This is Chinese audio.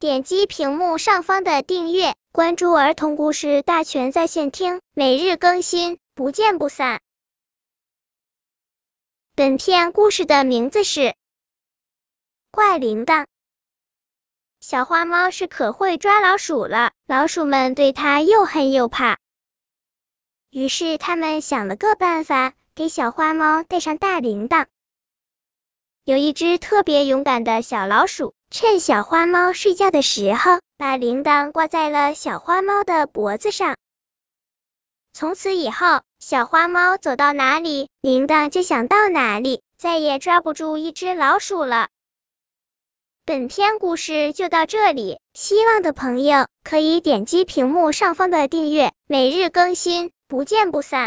点击屏幕上方的订阅，关注儿童故事大全在线听，每日更新，不见不散。本片故事的名字是《怪铃铛》。小花猫是可会抓老鼠了，老鼠们对它又恨又怕。于是他们想了个办法，给小花猫带上大铃铛。有一只特别勇敢的小老鼠，趁小花猫睡觉的时候，把铃铛挂在了小花猫的脖子上。从此以后，小花猫走到哪里，铃铛就想到哪里，再也抓不住一只老鼠了。本篇故事就到这里，希望的朋友可以点击屏幕上方的订阅，每日更新，不见不散。